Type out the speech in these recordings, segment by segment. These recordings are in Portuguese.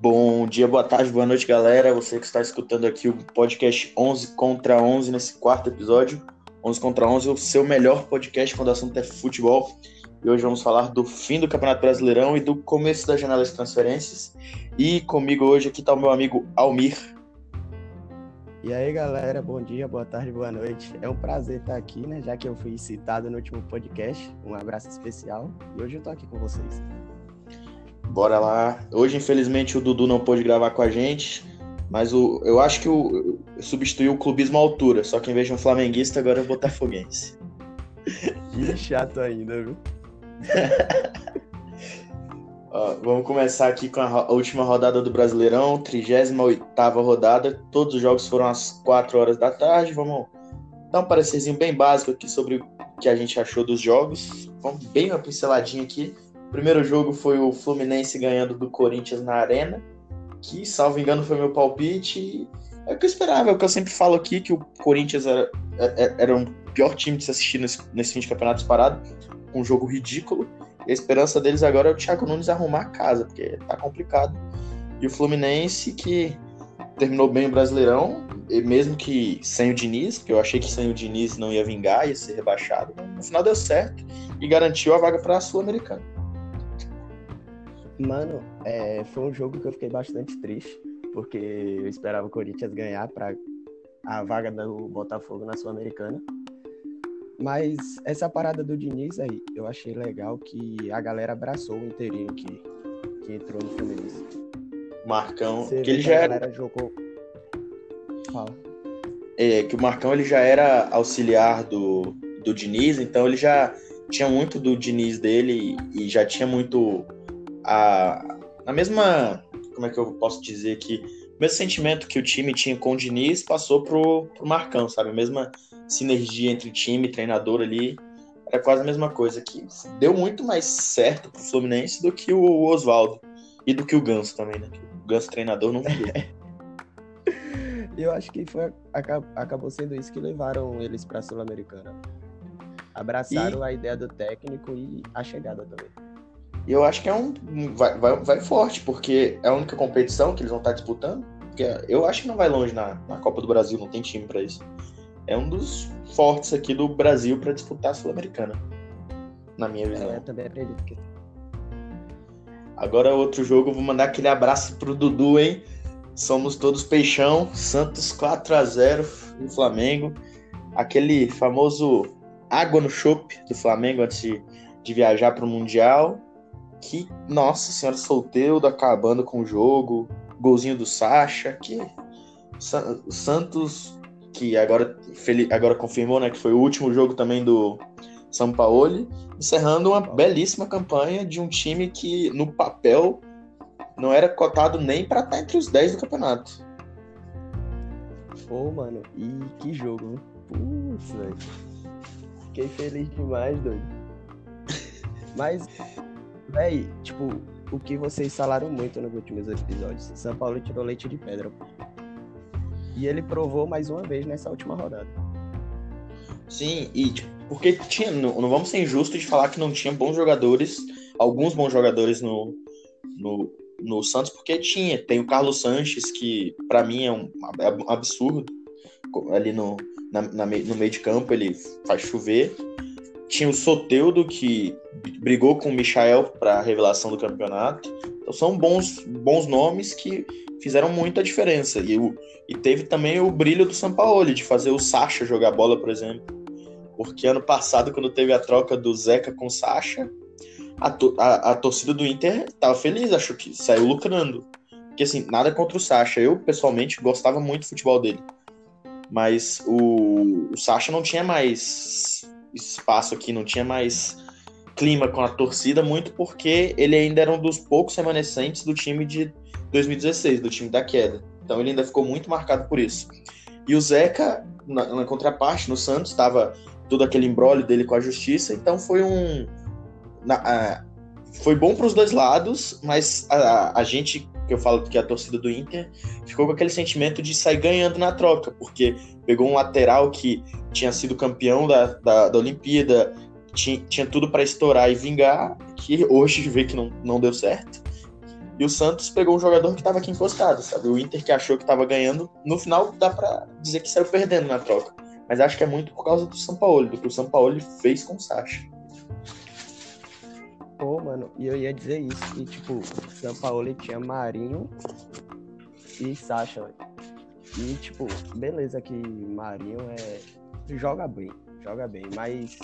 Bom dia, boa tarde, boa noite, galera. Você que está escutando aqui o podcast 11 contra 11 nesse quarto episódio. 11 contra 11, o seu melhor podcast quando o assunto é futebol. E hoje vamos falar do fim do Campeonato Brasileirão e do começo da janela de transferências. E comigo hoje aqui está o meu amigo Almir. E aí, galera, bom dia, boa tarde, boa noite. É um prazer estar aqui, né? Já que eu fui citado no último podcast. Um abraço especial. E hoje eu tô aqui com vocês. Bora lá. Hoje, infelizmente, o Dudu não pôde gravar com a gente, mas o, eu acho que o, substituiu o clubismo à altura, só que em vez de um flamenguista, agora é um botafoguense. Que chato ainda, viu? Vamos começar aqui com a última rodada do Brasileirão, 38 rodada. Todos os jogos foram às 4 horas da tarde. Vamos dar um parecerzinho bem básico aqui sobre o que a gente achou dos jogos. Vamos bem uma pinceladinha aqui. O primeiro jogo foi o Fluminense ganhando do Corinthians na Arena, que, salvo engano, foi meu palpite. É o que eu esperava, é o que eu sempre falo aqui, que o Corinthians era, é, é, era, o pior time de se assistir nesse, nesse fim de campeonato disparado, um jogo ridículo. A esperança deles agora é o Thiago Nunes arrumar a casa, porque tá complicado. E o Fluminense, que terminou bem o Brasileirão, mesmo que sem o Diniz, porque eu achei que sem o Diniz não ia vingar, ia ser rebaixado. No final deu certo e garantiu a vaga para a Sul-Americana. Mano, é, foi um jogo que eu fiquei bastante triste, porque eu esperava o Corinthians ganhar para a vaga do Botafogo na Sul-Americana. Mas essa parada do Diniz aí, eu achei legal que a galera abraçou o inteirinho que, que entrou no Fluminense. Marcão, Você que ele já era. Jogou... Fala. É, que o Marcão ele já era auxiliar do, do Diniz, então ele já tinha muito do Diniz dele e já tinha muito a, a mesma. Como é que eu posso dizer aqui? O mesmo sentimento que o time tinha com o Diniz passou pro, pro Marcão, sabe? A mesma sinergia entre time e treinador ali. Era quase a mesma coisa. Que deu muito mais certo pro Fluminense do que o Oswaldo. E do que o Ganso também, né? O Ganso treinador não viu. Eu acho que foi, acabou sendo isso que levaram eles para a Sul-Americana. Abraçaram e... a ideia do técnico e a chegada também. E eu acho que é um. Vai, vai, vai, forte, porque é a única competição que eles vão estar disputando. Porque eu acho que não vai longe na, na Copa do Brasil, não tem time para isso. É um dos fortes aqui do Brasil para disputar a Sul-Americana. Na minha visão. É, eu também acredito que. Agora, outro jogo, vou mandar aquele abraço pro Dudu, hein? Somos todos peixão. Santos 4 a 0 no Flamengo. Aquele famoso água no chope do Flamengo antes de, de viajar para o Mundial que, nossa senhora, solteiro acabando com o jogo, golzinho do Sacha, que Santos, que agora, agora confirmou, né, que foi o último jogo também do São Paulo, encerrando uma belíssima campanha de um time que, no papel, não era cotado nem para estar entre os 10 do campeonato. Pô, mano, e que jogo, Putz, velho. Fiquei feliz demais, doido. Mas Véi, tipo, o que vocês falaram muito nos últimos episódios. São Paulo tirou leite de pedra. E ele provou mais uma vez nessa última rodada. Sim, e tipo, porque tinha. Não, não vamos ser injustos de falar que não tinha bons jogadores, alguns bons jogadores no, no, no Santos, porque tinha. Tem o Carlos Sanches, que para mim é um, é um absurdo. Ali no, na, na, no meio de campo ele faz chover. Tinha o Soteudo, que brigou com o Michael para a revelação do campeonato. Então são bons, bons nomes que fizeram muita diferença. E, o, e teve também o brilho do Sampaoli, de fazer o Sacha jogar bola, por exemplo. Porque ano passado, quando teve a troca do Zeca com o Sacha, a, a, a torcida do Inter estava feliz, acho que saiu lucrando. Porque assim, nada contra o Sacha. Eu, pessoalmente, gostava muito do futebol dele. Mas o, o Sacha não tinha mais espaço aqui, não tinha mais clima com a torcida, muito porque ele ainda era um dos poucos remanescentes do time de 2016, do time da queda. Então ele ainda ficou muito marcado por isso. E o Zeca, na, na contraparte, no Santos, estava todo aquele embrólio dele com a justiça, então foi um. Na, a, foi bom para os dois lados, mas a, a, gente, que eu falo que é a torcida do Inter, ficou com aquele sentimento de sair ganhando na troca, porque pegou um lateral que tinha sido campeão da, da, da Olimpíada, tinha, tinha tudo para estourar e vingar, que hoje vê que não, não deu certo. E o Santos pegou um jogador que estava aqui encostado, sabe? O Inter que achou que estava ganhando, no final dá para dizer que saiu perdendo na troca. Mas acho que é muito por causa do São Paulo, do que o São Paulo fez com o Sacha. Pô, mano, e eu ia dizer isso, que tipo, o São Paulo tinha Marinho e Sacha. E tipo, beleza que Marinho é. joga bem, joga bem, mas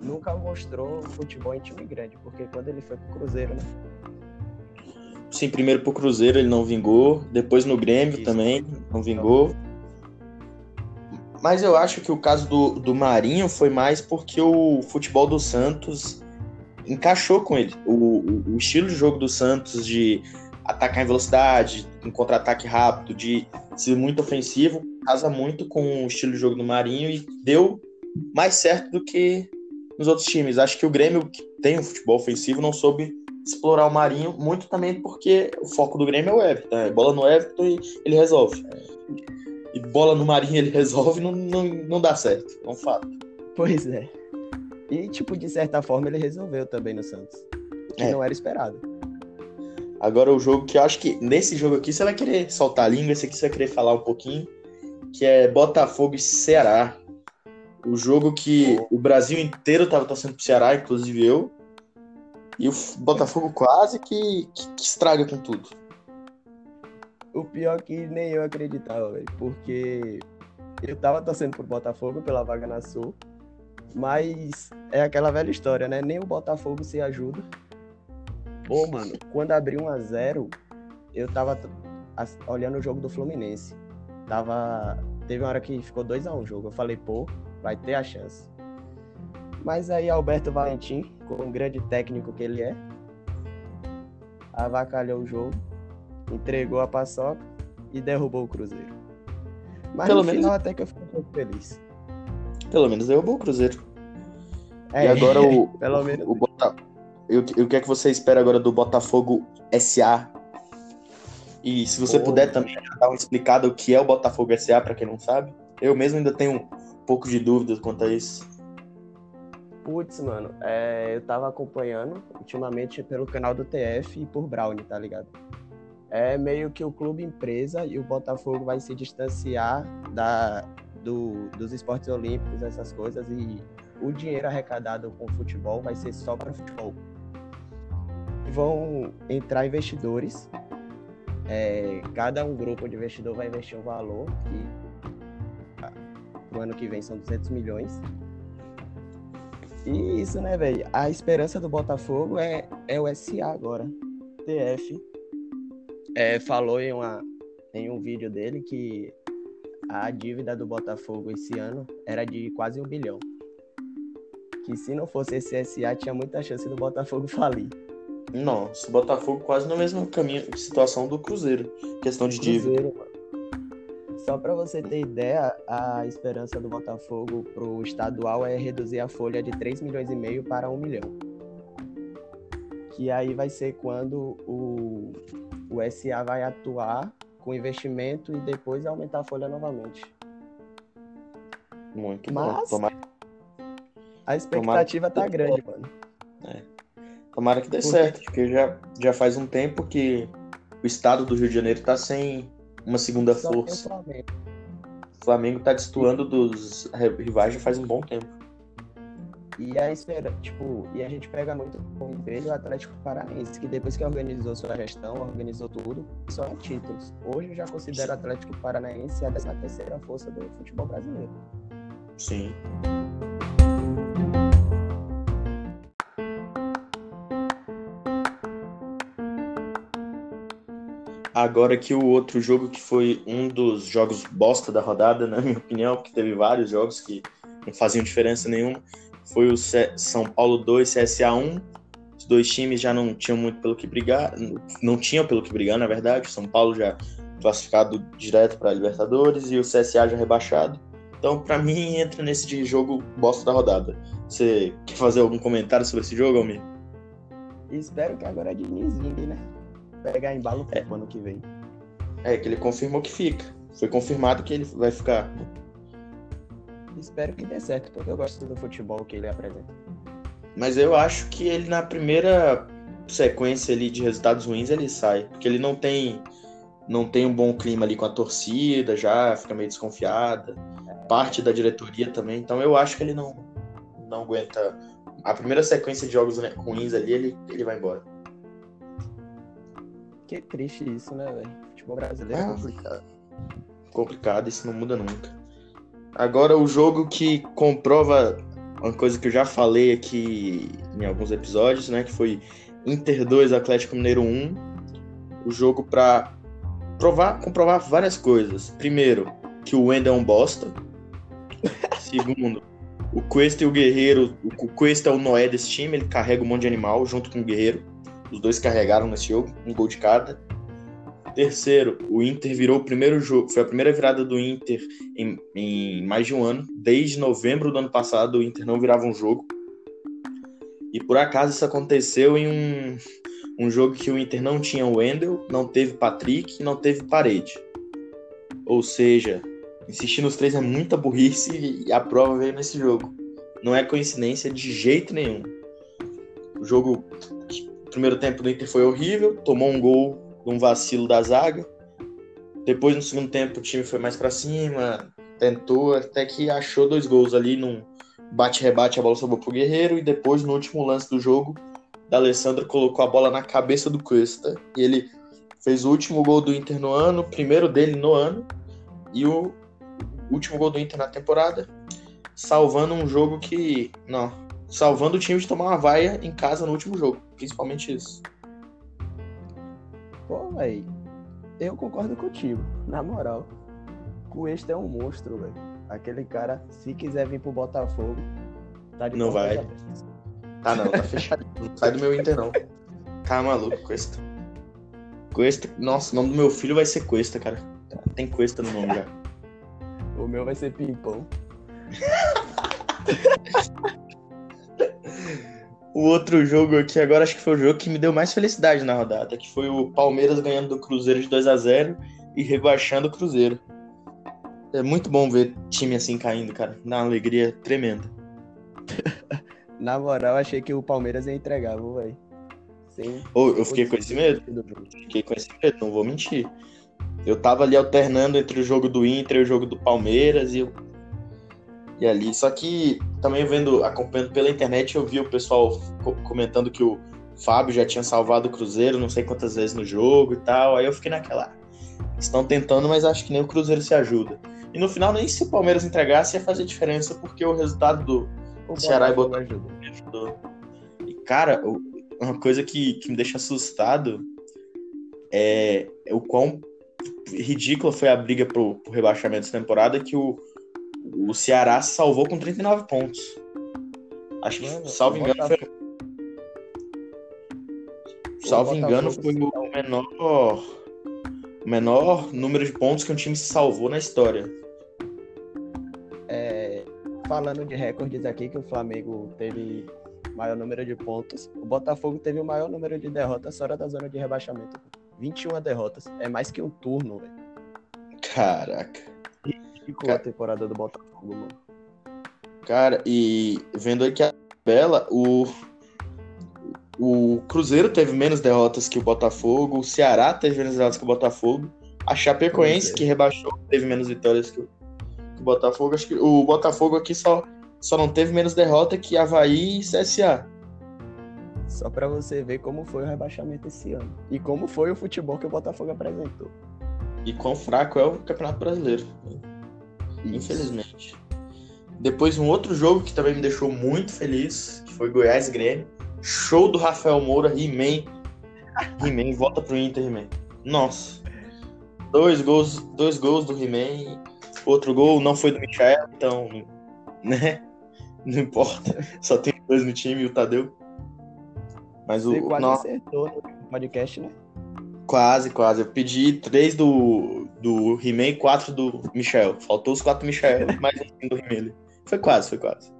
nunca mostrou futebol em time grande, porque quando ele foi pro Cruzeiro, né? Sim, primeiro pro Cruzeiro ele não vingou, depois no Grêmio Isso. também não vingou. Mas eu acho que o caso do, do Marinho foi mais porque o futebol do Santos encaixou com ele. O, o, o estilo de jogo do Santos de atacar em velocidade, em contra-ataque rápido, de ser muito ofensivo, casa muito com o estilo de jogo do Marinho e deu mais certo do que nos outros times. Acho que o Grêmio, que tem um futebol ofensivo, não soube explorar o Marinho, muito também porque o foco do Grêmio é o Everton. É bola no Everton e ele resolve. E bola no Marinho ele resolve não, não, não dá certo. É um fato. Pois é. E, tipo, de certa forma, ele resolveu também no Santos. Que é. não era esperado. Agora o jogo que eu acho que nesse jogo aqui você vai querer soltar a língua, esse aqui você vai querer falar um pouquinho, que é Botafogo e Ceará. O jogo que o Brasil inteiro tava torcendo pro Ceará, inclusive eu. E o Botafogo quase que, que, que estraga com tudo. O pior que nem eu acreditava, velho. Porque eu tava torcendo pro Botafogo pela vaga na Sul. Mas é aquela velha história, né? Nem o Botafogo se ajuda. Pô, mano, quando abriu 1 a 0 eu tava olhando o jogo do Fluminense. Tava. Teve uma hora que ficou 2 a 1 o jogo. Eu falei, pô, vai ter a chance. Mas aí Alberto Valentim, como um grande técnico que ele é, avacalhou o jogo, entregou a paçoca e derrubou o Cruzeiro. Mas Pelo no menos... final até que eu fiquei pouco feliz. Pelo menos derrubou o Cruzeiro. É, e agora o, pelo menos. o Bota... E o que é que você espera agora do Botafogo SA? E se você Pô. puder também dar uma explicada o que é o Botafogo SA, para quem não sabe. Eu mesmo ainda tenho um pouco de dúvidas quanto a isso. Putz, mano, é, eu tava acompanhando ultimamente pelo canal do TF e por Brownie, tá ligado? É meio que o clube empresa e o Botafogo vai se distanciar da, do, dos esportes olímpicos, essas coisas, e o dinheiro arrecadado com o futebol vai ser só para futebol. Vão entrar investidores, é, cada um grupo de investidor vai investir um valor, que para o ano que vem são 200 milhões, e isso, né, velho? A esperança do Botafogo é, é o SA agora. TF é, falou em, uma, em um vídeo dele que a dívida do Botafogo esse ano era de quase um bilhão. Que se não fosse esse SA, tinha muita chance do Botafogo falir. Nossa, o Botafogo quase no mesmo caminho, situação do Cruzeiro. Questão de dívida. Cruzeiro, mano. Só para você ter ideia, a esperança do Botafogo pro estadual é reduzir a folha de 3 milhões e meio para 1 milhão. Que aí vai ser quando o, o SA vai atuar com investimento e depois aumentar a folha novamente. Muito Mas, bom. Tomara... A expectativa Tomara... tá grande, mano. É. Tomara que dê porque... certo, porque já, já faz um tempo que o estado do Rio de Janeiro tá sem uma segunda Só força. O Flamengo tá destoando dos rivais já faz um bom tempo. E a espera, tipo, e a gente pega muito com o Atlético Paranaense, que depois que organizou sua gestão, organizou tudo, só títulos. Hoje eu já considero o Atlético Paranaense a 13 terceira força do futebol brasileiro. Sim. Agora que o outro jogo que foi um dos jogos bosta da rodada, na minha opinião, porque teve vários jogos que não faziam diferença nenhuma, foi o São Paulo 2, CSA 1. Os dois times já não tinham muito pelo que brigar, não tinham pelo que brigar, na verdade. O São Paulo já classificado direto para Libertadores e o CSA já rebaixado. Então, para mim, entra nesse de jogo bosta da rodada. Você quer fazer algum comentário sobre esse jogo, Almir? Espero que agora é Diniz né? Pegar embalo pro é. ano que vem. É, que ele confirmou que fica. Foi confirmado que ele vai ficar. Espero que dê certo, porque eu gosto do futebol que ele apresenta. mas eu acho que ele na primeira sequência ali de resultados ruins ele sai, porque ele não tem não tem um bom clima ali com a torcida, já fica meio desconfiada. Parte da diretoria também, então eu acho que ele não não aguenta a primeira sequência de jogos ruins ali, ele ele vai embora. Que triste isso, né, velho? Futebol brasileiro é, é complicado. Complicado, isso não muda nunca. Agora o jogo que comprova uma coisa que eu já falei aqui em alguns episódios, né, que foi Inter 2 Atlético Mineiro 1, o jogo para provar, comprovar várias coisas. Primeiro, que o Wendel é um bosta. Segundo, o Cuesta e o Guerreiro, o Cuesta é o Noé desse time, ele carrega um monte de animal junto com o Guerreiro. Os dois carregaram nesse jogo, um gol de cada. Terceiro, o Inter virou o primeiro jogo, foi a primeira virada do Inter em, em mais de um ano. Desde novembro do ano passado, o Inter não virava um jogo. E por acaso isso aconteceu em um, um jogo que o Inter não tinha o Wendel, não teve Patrick não teve Parede. Ou seja, insistir nos três é muita burrice e a prova veio nesse jogo. Não é coincidência de jeito nenhum. O jogo, primeiro tempo do Inter foi horrível, tomou um gol um vacilo da zaga. Depois, no segundo tempo, o time foi mais para cima, tentou, até que achou dois gols ali num bate-rebate, a bola sobrou pro Guerreiro, e depois, no último lance do jogo, da Alessandro colocou a bola na cabeça do Cuesta, e ele fez o último gol do Inter no ano, o primeiro dele no ano, e o último gol do Inter na temporada, salvando um jogo que, não, salvando o time de tomar uma vaia em casa no último jogo, principalmente isso. Pô, velho, eu concordo contigo, na moral. O este é um monstro, velho. Aquele cara, se quiser vir pro Botafogo, tá de Não vai. Ah, não, tá fechado. não sai do meu Inter, não. Tá maluco, Cuesta. Cuesta. Nossa, o nome do meu filho vai ser Cuesta, cara. Tem Cuesta no nome já. o meu vai ser Pimpão. o outro jogo aqui agora acho que foi o jogo que me deu mais felicidade na rodada, que foi o Palmeiras ganhando do Cruzeiro de 2 a 0 e rebaixando o Cruzeiro. É muito bom ver time assim caindo, cara. Dá uma alegria tremenda. na moral, achei que o Palmeiras ia entregar, velho. Oh, eu fiquei com esse medo. Fiquei com esse medo, não vou mentir. Eu tava ali alternando entre o jogo do Inter e o jogo do Palmeiras e eu e ali. Só que também vendo, acompanhando pela internet, eu vi o pessoal comentando que o Fábio já tinha salvado o Cruzeiro não sei quantas vezes no jogo e tal. Aí eu fiquei naquela. Estão tentando, mas acho que nem o Cruzeiro se ajuda. E no final, nem se o Palmeiras entregasse ia fazer diferença, porque o resultado do o Ceará e Botafogo ajudou. E, cara, uma coisa que, que me deixa assustado é, é o quão ridícula foi a briga pro, pro rebaixamento dessa temporada que o, o Ceará se salvou com 39 pontos. Acho que, Mano, salvo engano, foi. Salvo engano, foi o menor, o menor número de pontos que um time se salvou na história. É, falando de recordes aqui, que o Flamengo teve maior número de pontos, o Botafogo teve o maior número de derrotas fora da zona de rebaixamento. 21 derrotas. É mais que um turno, velho. Caraca ficou Cara... a temporada do Botafogo, mano. Cara, e vendo aqui a tabela, o, o Cruzeiro teve menos derrotas que o Botafogo, o Ceará teve menos derrotas que o Botafogo, a Chapecoense, é. que rebaixou, teve menos vitórias que o, que o, Botafogo. Acho que o Botafogo aqui só, só não teve menos derrota que Havaí e CSA. Só para você ver como foi o rebaixamento esse ano. E como foi o futebol que o Botafogo apresentou. E quão fraco é o Campeonato Brasileiro. Infelizmente. Depois um outro jogo que também me deixou muito feliz, que foi Goiás Grêmio. Show do Rafael Moura, He-Man. He-Man, volta pro Inter, He-Man. Nossa. Dois gols, dois gols do He-Man. Outro gol não foi do Michael, então, né? Não importa. Só tem dois no time e o Tadeu. Mas Você o. quase acertou no podcast, né? Quase, quase. Eu pedi três do, do He-Man e quatro do Michel. Faltou os quatro do Michel, mais um do He-Man. Foi quase, foi quase.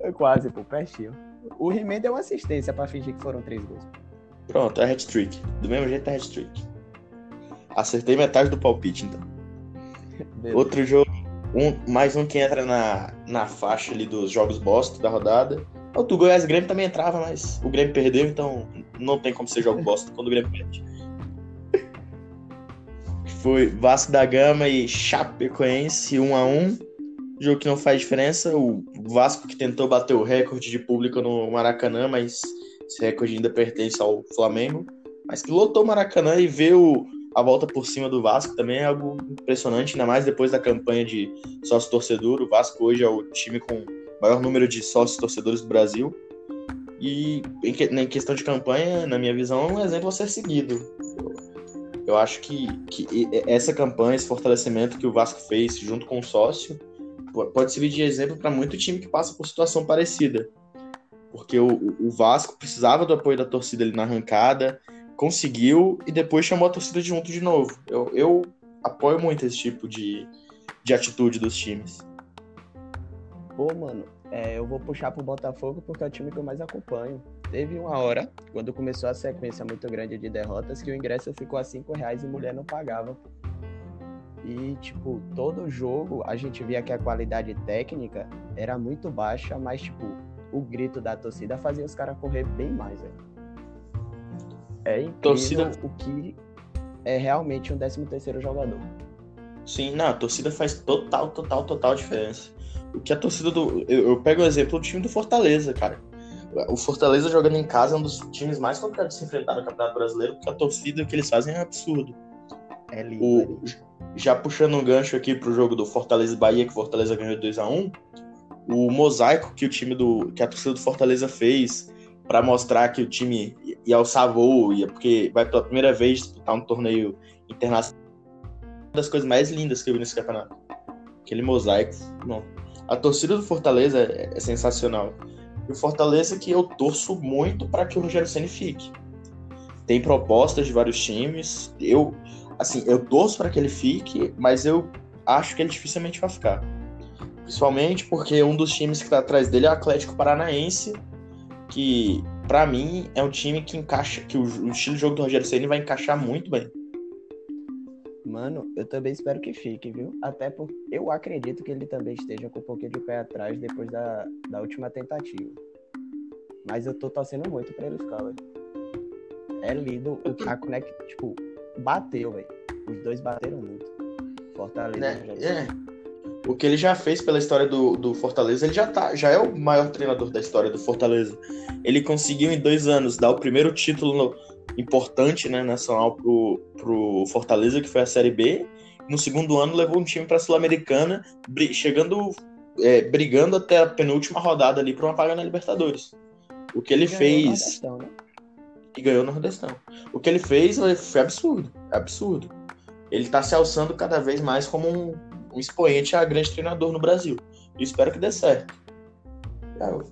Foi quase, pô, pertinho. O He-Man deu uma assistência pra fingir que foram três gols. Pronto, é hat-trick. Do mesmo jeito é hat-trick. Acertei metade do palpite, então. Beleza. Outro jogo, um, mais um que entra na, na faixa ali dos jogos bosta da rodada. O do Goiás Grêmio também entrava, mas o Grêmio perdeu, então não tem como ser jogo bosta quando o Grêmio perde. Foi Vasco da Gama e Chapecoense 1 a 1 Jogo que não faz diferença. O Vasco que tentou bater o recorde de público no Maracanã, mas esse recorde ainda pertence ao Flamengo. Mas que lotou o Maracanã e vê o, a volta por cima do Vasco também é algo impressionante, ainda mais depois da campanha de sócio torcedor. O Vasco hoje é o time com maior número de sócios torcedores do Brasil. E em questão de campanha, na minha visão, é um exemplo a ser seguido. Eu acho que, que essa campanha, esse fortalecimento que o Vasco fez junto com o sócio, pode servir de exemplo para muito time que passa por situação parecida. Porque o, o Vasco precisava do apoio da torcida ali na arrancada, conseguiu e depois chamou a torcida junto de novo. Eu, eu apoio muito esse tipo de, de atitude dos times. Pô, mano, é, eu vou puxar pro Botafogo porque é o time que eu mais acompanho. Teve uma hora, quando começou a sequência muito grande de derrotas, que o ingresso ficou a 5 reais e mulher não pagava. E, tipo, todo jogo a gente via que a qualidade técnica era muito baixa, mas, tipo, o grito da torcida fazia os caras correr bem mais, velho. É incrível torcida... o que é realmente um 13 terceiro jogador. Sim, não, a torcida faz total, total, total diferença. O que a torcida do. Eu, eu pego o exemplo do time do Fortaleza, cara. O Fortaleza jogando em casa é um dos times mais complicados de se enfrentar no Campeonato Brasileiro, porque a torcida que eles fazem é absurdo. É lindo. O, é lindo. Já puxando um gancho aqui pro jogo do Fortaleza Bahia, que o Fortaleza ganhou 2 a 1 o mosaico que o time do. que a torcida do Fortaleza fez para mostrar que o time ia alçar voo, ia, porque vai pela primeira vez disputar um torneio internacional. Uma das coisas mais lindas que eu vi nesse campeonato. Aquele mosaico. Não, a torcida do Fortaleza é, é sensacional. E o Fortaleza que eu torço muito para que o Rogério Ceni fique. Tem propostas de vários times. Eu, assim, eu torço para que ele fique, mas eu acho que ele dificilmente vai ficar. Principalmente porque um dos times que está atrás dele é o Atlético Paranaense, que para mim é um time que encaixa, que o, o estilo de jogo do Rogério Ceni vai encaixar muito bem. Mano, eu também espero que fique, viu? Até porque eu acredito que ele também esteja com um pouquinho de pé atrás depois da, da última tentativa. Mas eu tô torcendo muito pra ele ficar, velho. É lindo. A Connect, tipo, bateu, velho. Os dois bateram muito. Fortaleza. É, é. O que ele já fez pela história do, do Fortaleza, ele já tá, já é o maior treinador da história do Fortaleza. Ele conseguiu em dois anos dar o primeiro título no, importante né, nacional pro, pro Fortaleza, que foi a Série B. No segundo ano levou um time para a Sul-Americana, chegando, é, brigando até a penúltima rodada ali para uma vaga na Libertadores. O que ele e fez. Né? E ganhou no Nordestão. O que ele fez foi absurdo. Absurdo. Ele está se alçando cada vez mais como um, um expoente a grande treinador no Brasil. E espero que dê certo.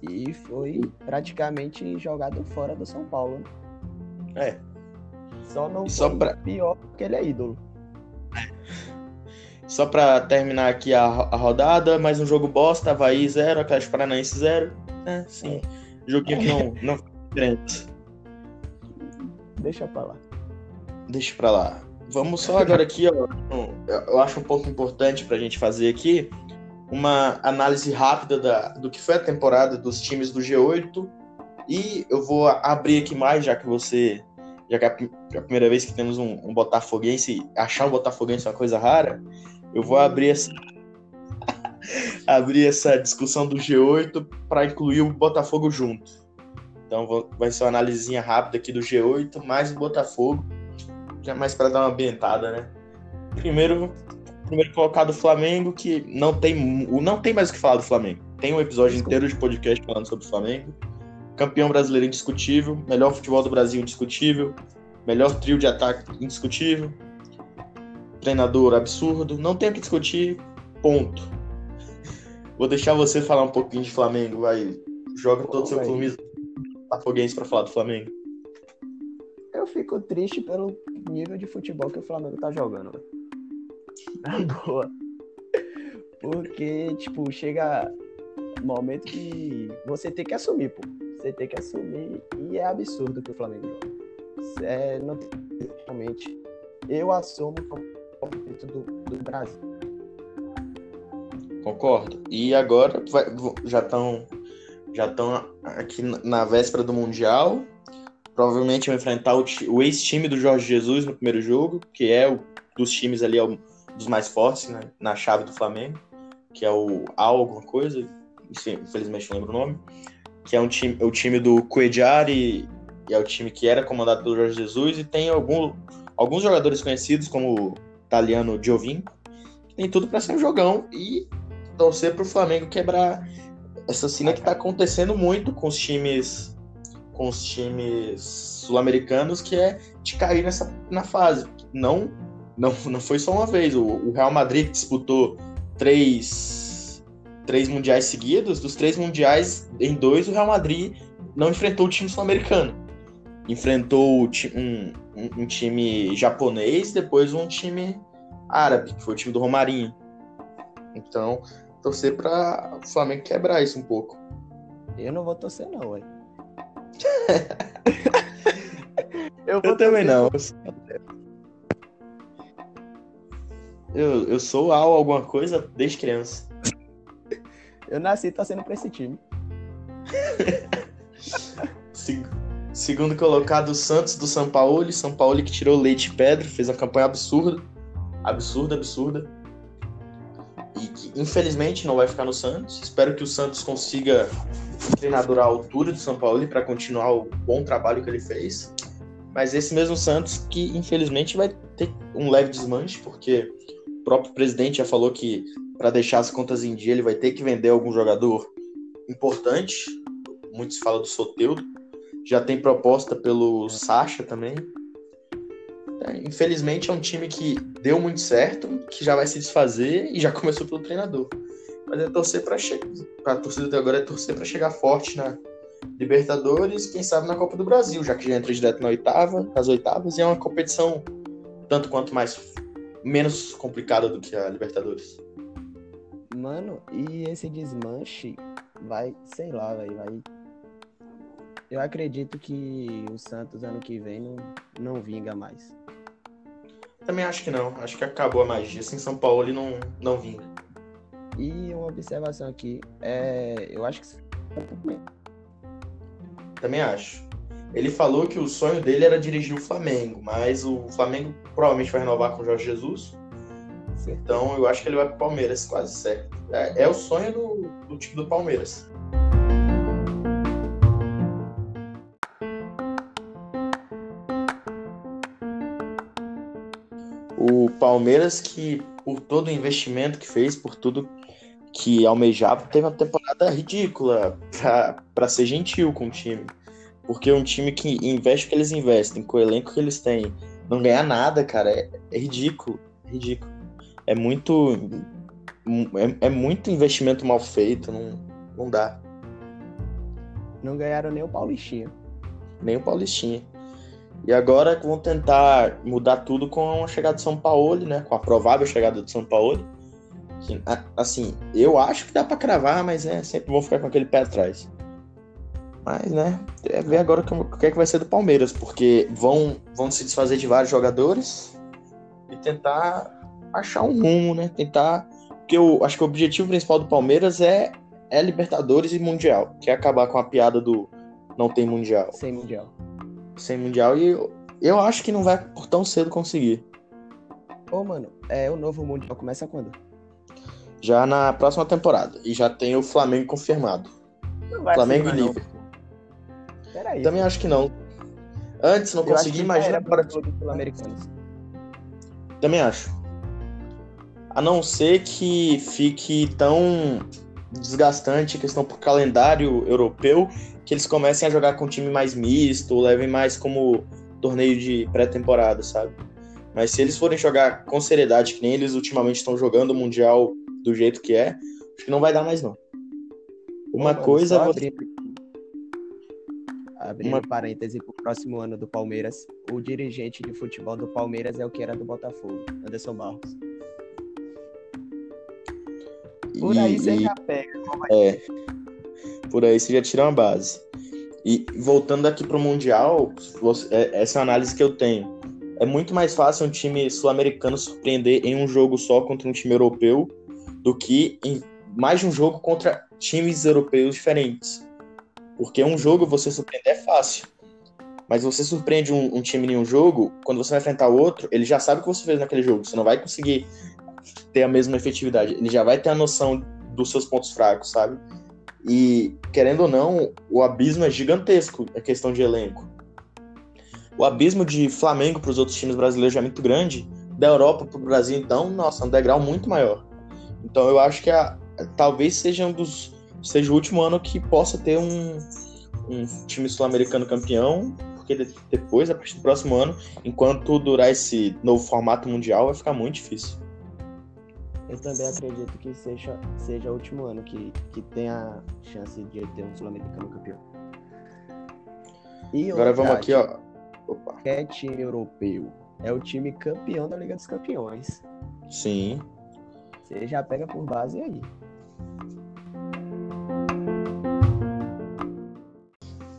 E foi praticamente jogado fora do São Paulo. Né? É. Só não só pra... pior porque ele é ídolo. Só pra terminar aqui a, a rodada, mais um jogo bosta, Havaí 0, Atlético Paranaense 0. É, sim. É. Joguinho que não, não diferente. Deixa pra lá. Deixa pra lá. Vamos só agora aqui, ó. Eu acho um pouco importante pra gente fazer aqui uma análise rápida da, do que foi a temporada dos times do G8 e eu vou abrir aqui mais, já que você. Já que é a primeira vez que temos um, um Botafoguense, achar um Botafoguense é uma coisa rara, eu vou abrir essa. abrir essa discussão do G8 para incluir o Botafogo junto. Então vou, vai ser uma análisezinha rápida aqui do G8, mais o Botafogo, já mais para dar uma ambientada, né? Primeiro, primeiro colocado o Flamengo, que não tem, não tem mais o que falar do Flamengo. Tem um episódio inteiro de podcast falando sobre o Flamengo campeão brasileiro indiscutível, melhor futebol do Brasil indiscutível, melhor trio de ataque indiscutível, treinador absurdo, não tem o que discutir, ponto. Vou deixar você falar um pouquinho de Flamengo, vai. Joga todo o seu clube Botafoguense para falar do Flamengo. Eu fico triste pelo nível de futebol que o Flamengo tá jogando, Na boa. Porque, tipo, chega momento que você tem que assumir, pô você tem que assumir. E é absurdo que o Flamengo joga. É, não realmente. Eu assumo como favorito do, do Brasil. Concordo. E agora vai, já estão já estão aqui na véspera do Mundial. Provavelmente vão enfrentar o, o ex-time do Jorge Jesus no primeiro jogo, que é o dos times ali, é dos mais fortes né, na chave do Flamengo, que é o Al alguma coisa, infelizmente não lembro o nome, que é um time, o time do Cuejar e, é o time que era comandado pelo Jorge Jesus, e tem algum, alguns jogadores conhecidos, como o italiano Giovinco, que tem tudo para ser um jogão e torcer para o Flamengo quebrar essa cena que está acontecendo muito com os times com os times sul-americanos que é de cair nessa na fase. Não não, não foi só uma vez. O, o Real Madrid disputou três três mundiais seguidos dos três mundiais em dois o Real Madrid não enfrentou o time sul-americano enfrentou um, um, um time japonês depois um time árabe que foi o time do Romarinho então torcer para o Flamengo quebrar isso um pouco. Eu não vou torcer, não, ué. eu, eu também não. Eu, eu sou Al alguma coisa desde criança. Eu nasci torcendo pra esse time. Segundo colocado, o Santos do São Paulo. São Paulo que tirou leite e pedra, fez uma campanha absurda. Absurda, absurda e que infelizmente não vai ficar no Santos. Espero que o Santos consiga um treinador à altura do São Paulo para continuar o bom trabalho que ele fez. Mas esse mesmo Santos que infelizmente vai ter um leve desmanche, porque o próprio presidente já falou que para deixar as contas em dia ele vai ter que vender algum jogador importante. Muitos falam do Soteudo. Já tem proposta pelo Sacha também. É, infelizmente é um time que deu muito certo, que já vai se desfazer e já começou pelo treinador. Mas é torcer para chegar. A torcida até agora é torcer para chegar forte na Libertadores, quem sabe na Copa do Brasil, já que já entra direto na oitava, nas oitavas, e é uma competição tanto quanto mais menos complicada do que a Libertadores. Mano, e esse desmanche vai, sei lá, véio, vai. Eu acredito que o Santos ano que vem não, não vinga mais. Também acho que não. Acho que acabou a magia. Assim, São Paulo ele não, não vinga. E uma observação aqui, é, eu acho que também acho. Ele falou que o sonho dele era dirigir o Flamengo, mas o Flamengo provavelmente vai renovar com o Jorge Jesus. Então eu acho que ele vai para o Palmeiras, quase certo. É, é o sonho do, do time do Palmeiras. Palmeiras que, por todo o investimento que fez, por tudo que almejava, teve uma temporada ridícula, para ser gentil com o time. Porque um time que investe o que eles investem, com o elenco que eles têm, não ganhar nada, cara, é, é ridículo. É ridículo. É muito. É, é, muito investimento mal feito, não, não dá. Não ganharam nem o Paulistinha. Nem o Paulistinha. E agora vão tentar mudar tudo com a chegada de São Paulo, né? Com a provável chegada de São Paulo. Assim, eu acho que dá para cravar, mas né, sempre vão ficar com aquele pé atrás. Mas, né, é ver agora o que é que vai ser do Palmeiras, porque vão, vão se desfazer de vários jogadores e tentar achar um rumo, né? Tentar. Porque eu acho que o objetivo principal do Palmeiras é, é Libertadores e Mundial, que é acabar com a piada do não tem Mundial. Sem Mundial sem Mundial e eu, eu acho que não vai por tão cedo conseguir. Ô, mano, é, o novo Mundial começa quando? Já na próxima temporada. E já tem o Flamengo confirmado. Flamengo e Liverpool. Peraí. Também acho que não. Antes não eu consegui, imaginar agora. Também acho. A não ser que fique tão desgastante a questão por calendário europeu que eles comecem a jogar com um time mais misto, levem mais como torneio de pré-temporada, sabe? Mas se eles forem jogar com seriedade, que nem eles ultimamente estão jogando o Mundial do jeito que é, acho que não vai dar mais, não. Uma Bom, coisa. Mano, abrir, abrindo Uma... parêntese pro próximo ano do Palmeiras, o dirigente de futebol do Palmeiras é o que era do Botafogo, Anderson Barros. Por aí você já pega. É. Por aí você já tira uma base. E voltando aqui para o Mundial, é, essa é a análise que eu tenho. É muito mais fácil um time sul-americano surpreender em um jogo só contra um time europeu do que em mais de um jogo contra times europeus diferentes. Porque um jogo você surpreender é fácil. Mas você surpreende um, um, time em um jogo, quando você vai enfrentar o outro, ele já sabe o que você fez naquele jogo. Você não vai conseguir ter a mesma efetividade. Ele já vai ter a noção dos seus pontos fracos, sabe? E, querendo ou não, o abismo é gigantesco, a questão de elenco. O abismo de Flamengo para os outros times brasileiros já é muito grande. Da Europa para o Brasil, então, nossa, é um degrau muito maior. Então, eu acho que a, talvez seja um dos seja o último ano que possa ter um, um time sul-americano campeão porque depois, a partir do próximo ano, enquanto durar esse novo formato mundial, vai ficar muito difícil. Eu também acredito que seja, seja o último ano que, que tenha chance de ter um sul-americano campeão. E Agora vamos aqui, ó. Opa. É time europeu. É o time campeão da Liga dos Campeões. Sim. Você já pega por base aí.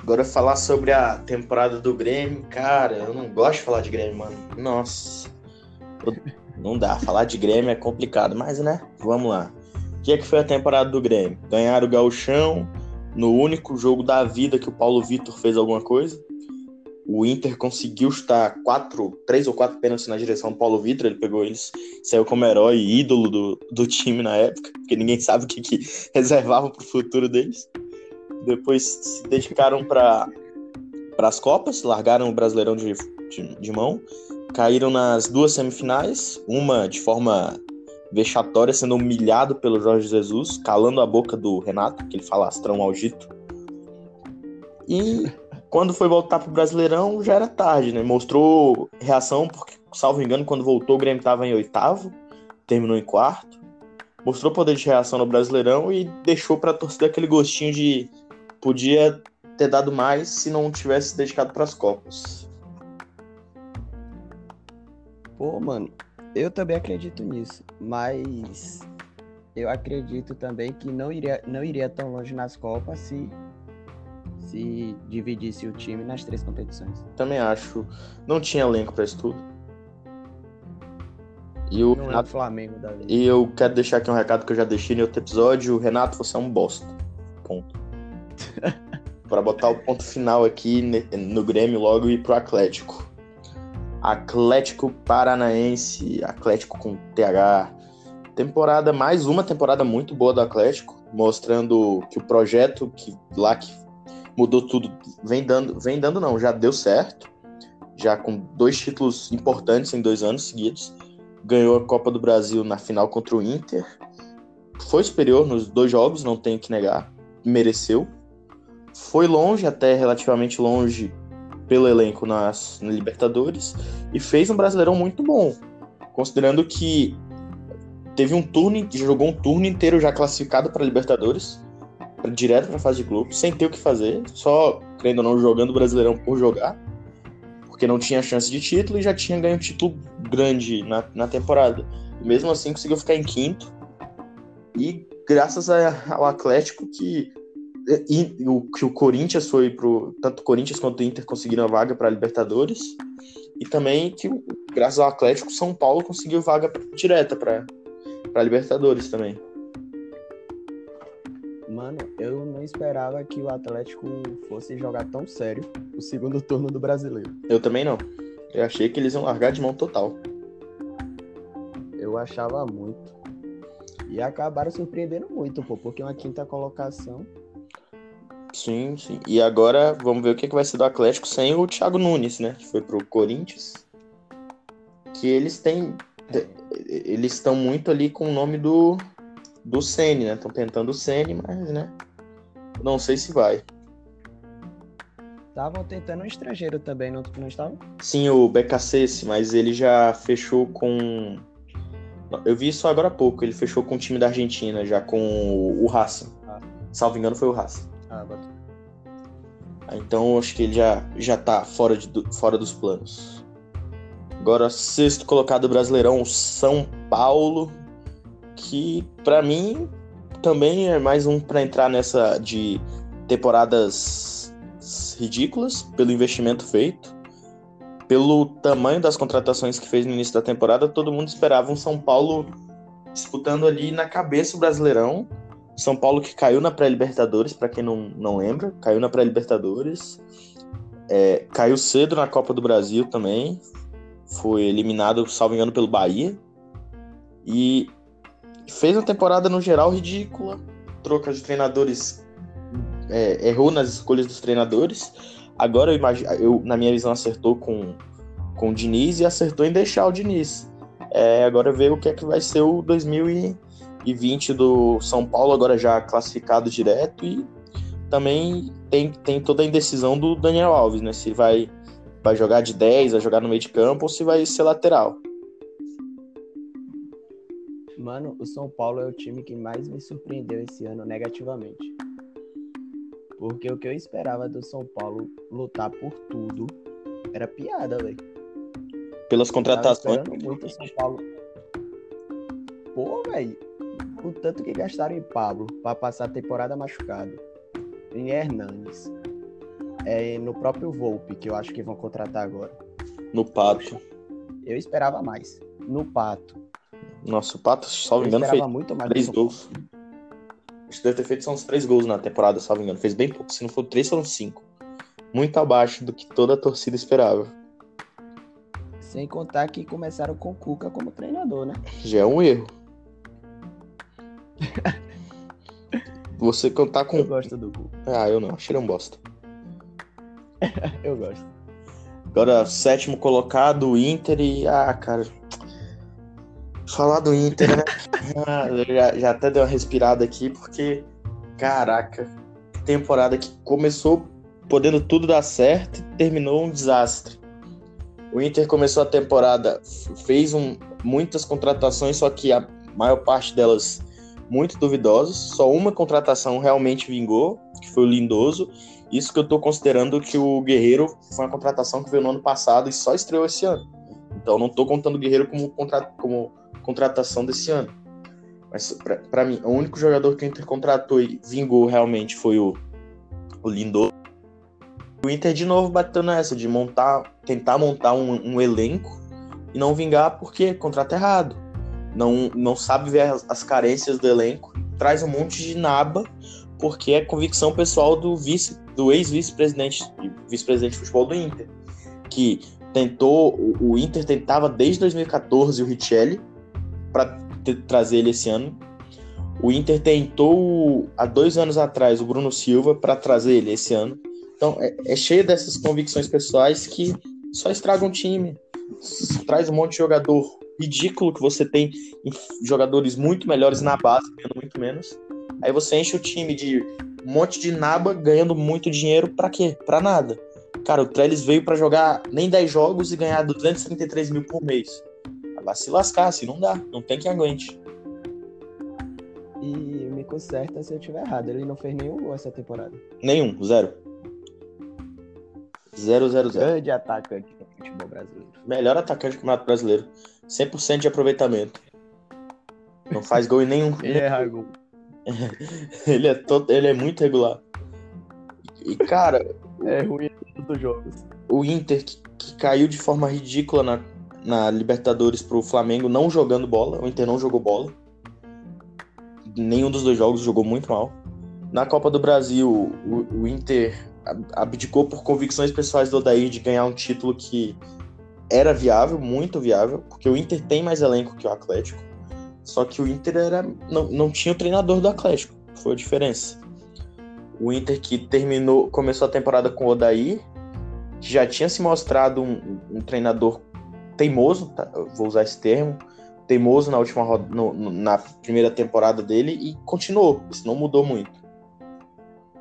Agora falar sobre a temporada do Grêmio, cara, eu não gosto de falar de Grêmio, mano. Nossa. Não dá, falar de Grêmio é complicado, mas né, vamos lá. O que é que foi a temporada do Grêmio? Ganharam o Gauchão no único jogo da vida que o Paulo Vitor fez alguma coisa. O Inter conseguiu estar quatro, três ou quatro pênaltis na direção do Paulo Vitor, ele pegou eles, saiu como herói e ídolo do, do time na época, porque ninguém sabe o que, que reservava para o futuro deles depois se dedicaram para as Copas, largaram o Brasileirão de, de, de, mão, caíram nas duas semifinais, uma de forma vexatória, sendo humilhado pelo Jorge Jesus, calando a boca do Renato, que ele falastrão algito. E quando foi voltar pro Brasileirão, já era tarde, né? Mostrou reação, porque, salvo engano, quando voltou, o Grêmio estava em oitavo, terminou em quarto. Mostrou poder de reação no Brasileirão e deixou para a torcida aquele gostinho de podia ter dado mais se não tivesse dedicado para as Copas. Pô, mano, eu também acredito nisso, mas eu acredito também que não iria, não iria tão longe nas Copas se se dividisse o time nas três competições. Também acho. Não tinha elenco para isso tudo. E o Renato... é o Flamengo da E eu quero deixar aqui um recado que eu já deixei no outro episódio. Renato, você é um bosta. Ponto. para botar o ponto final aqui no Grêmio logo e ir pro Atlético. Atlético Paranaense, Atlético com TH. Temporada, mais uma temporada muito boa do Atlético, mostrando que o projeto que lá que mudou tudo vem dando, vem dando não, já deu certo. Já com dois títulos importantes em dois anos seguidos. Ganhou a Copa do Brasil na final contra o Inter. Foi superior nos dois jogos, não tenho que negar. Mereceu foi longe, até relativamente longe, pelo elenco nas, na Libertadores, e fez um Brasileirão muito bom, considerando que teve um turno, jogou um turno inteiro já classificado para Libertadores, direto para fase de grupo, sem ter o que fazer, só, crendo ou não, jogando o Brasileirão por jogar, porque não tinha chance de título e já tinha ganho um título grande na, na temporada. E mesmo assim conseguiu ficar em quinto. E graças ao Atlético que e, o, que o Corinthians foi pro. Tanto o Corinthians quanto o Inter conseguiram a vaga para Libertadores. E também que, graças ao Atlético, São Paulo conseguiu vaga direta para Libertadores também. Mano, eu não esperava que o Atlético fosse jogar tão sério o segundo turno do brasileiro. Eu também não. Eu achei que eles iam largar de mão total. Eu achava muito. E acabaram surpreendendo muito, pô, porque uma quinta colocação Sim, sim. E agora vamos ver o que, que vai ser do Atlético sem o Thiago Nunes, né? Que foi pro Corinthians. Que eles têm. Eles estão muito ali com o nome do, do Sene, né? Estão tentando o Sene, mas, né? Não sei se vai. Estavam tentando um estrangeiro também, não, não estavam? Sim, o BKC, mas ele já fechou com. Eu vi isso agora há pouco. Ele fechou com o time da Argentina, já com o Racing. Ah. Salvo engano, foi o Racing. Ah, Então acho que ele já, já tá fora, de, fora dos planos. Agora, sexto colocado brasileirão, São Paulo, que para mim também é mais um para entrar nessa de temporadas ridículas pelo investimento feito, pelo tamanho das contratações que fez no início da temporada. Todo mundo esperava um São Paulo disputando ali na cabeça o Brasileirão São Paulo que caiu na pré-Libertadores, para quem não, não lembra, caiu na pré-Libertadores. É, caiu cedo na Copa do Brasil também. Foi eliminado, salvo engano, pelo Bahia. E fez uma temporada no geral ridícula. Troca de treinadores. É, errou nas escolhas dos treinadores. Agora eu imagino, eu, na minha visão, acertou com, com o Diniz e acertou em deixar o Diniz. É, agora ver o que é que vai ser o 2020 do São Paulo, agora já classificado direto, e também tem, tem toda a indecisão do Daniel Alves, né? Se vai, vai jogar de 10, vai jogar no meio de campo ou se vai ser lateral. Mano, o São Paulo é o time que mais me surpreendeu esse ano negativamente. Porque o que eu esperava do São Paulo lutar por tudo era piada, velho. Pelas contratações. muito São Paulo. Pô, velho. O tanto que gastaram em Pablo para passar a temporada machucado. Em Hernanes. É, no próprio Volpe, que eu acho que vão contratar agora. No Pato. Eu esperava mais. No Pato. Nossa, o Pato, salvo engano, fez muito mais três gols. Acho que deve ter feito só uns três gols na temporada, salvo engano. Fez bem pouco. Se não for três, foram cinco. Muito abaixo do que toda a torcida esperava. Sem contar que começaram com o Cuca como treinador, né? Já é um erro. Você contar com. Eu gosto do. Ah, eu não. Achei ele um bosta. eu gosto. Agora, sétimo colocado, o Inter e. Ah, cara. Falar do Inter, né? ah, já, já até deu uma respirada aqui, porque. Caraca. Temporada que começou podendo tudo dar certo e terminou um desastre. O Inter começou a temporada, fez um, muitas contratações, só que a maior parte delas muito duvidosas. Só uma contratação realmente vingou, que foi o Lindoso. Isso que eu estou considerando que o Guerreiro foi uma contratação que veio no ano passado e só estreou esse ano. Então não estou contando o Guerreiro como, contra, como contratação desse ano. Mas para mim, o único jogador que o Inter contratou e vingou realmente foi o, o Lindoso. O Inter de novo bateu nessa de montar, tentar montar um, um elenco e não vingar porque contrato errado. Não, não sabe ver as, as carências do elenco, traz um monte de naba porque é convicção pessoal do vice, do ex-vice-presidente, vice-presidente de futebol do Inter, que tentou, o, o Inter tentava desde 2014 o Richelli para trazer ele esse ano. O Inter tentou há dois anos atrás o Bruno Silva para trazer ele esse ano. Então, é, é cheio dessas convicções pessoais que só estragam o time. Traz um monte de jogador ridículo que você tem jogadores muito melhores na base, ganhando muito menos. Aí você enche o time de um monte de naba ganhando muito dinheiro para quê? Para nada. Cara, o Trellis veio para jogar nem 10 jogos e ganhar 233 mil por mês. Vai se lascar, assim não dá. Não tem quem aguente. E me conserta se eu estiver errado. Ele não fez nenhum gol essa temporada. Nenhum, zero. 0-0-0. Grande atacante do futebol brasileiro. Melhor atacante do Campeonato Brasileiro. 100% de aproveitamento. Não faz gol em nenhum. Ele erra gol. ele, é todo, ele é muito regular. E, cara. É ruim em todos os jogos. O Inter, que, que, caiu de forma ridícula na, na Libertadores pro Flamengo, não jogando bola. O Inter não jogou bola. Nenhum dos dois jogos jogou muito mal. Na Copa do Brasil, o, o Inter abdicou por convicções pessoais do Odair de ganhar um título que era viável, muito viável, porque o Inter tem mais elenco que o Atlético. Só que o Inter era, não, não tinha o treinador do Atlético, foi a diferença. O Inter que terminou, começou a temporada com o Odair, que já tinha se mostrado um, um treinador teimoso, tá? vou usar esse termo, teimoso na última no, na primeira temporada dele e continuou, isso não mudou muito.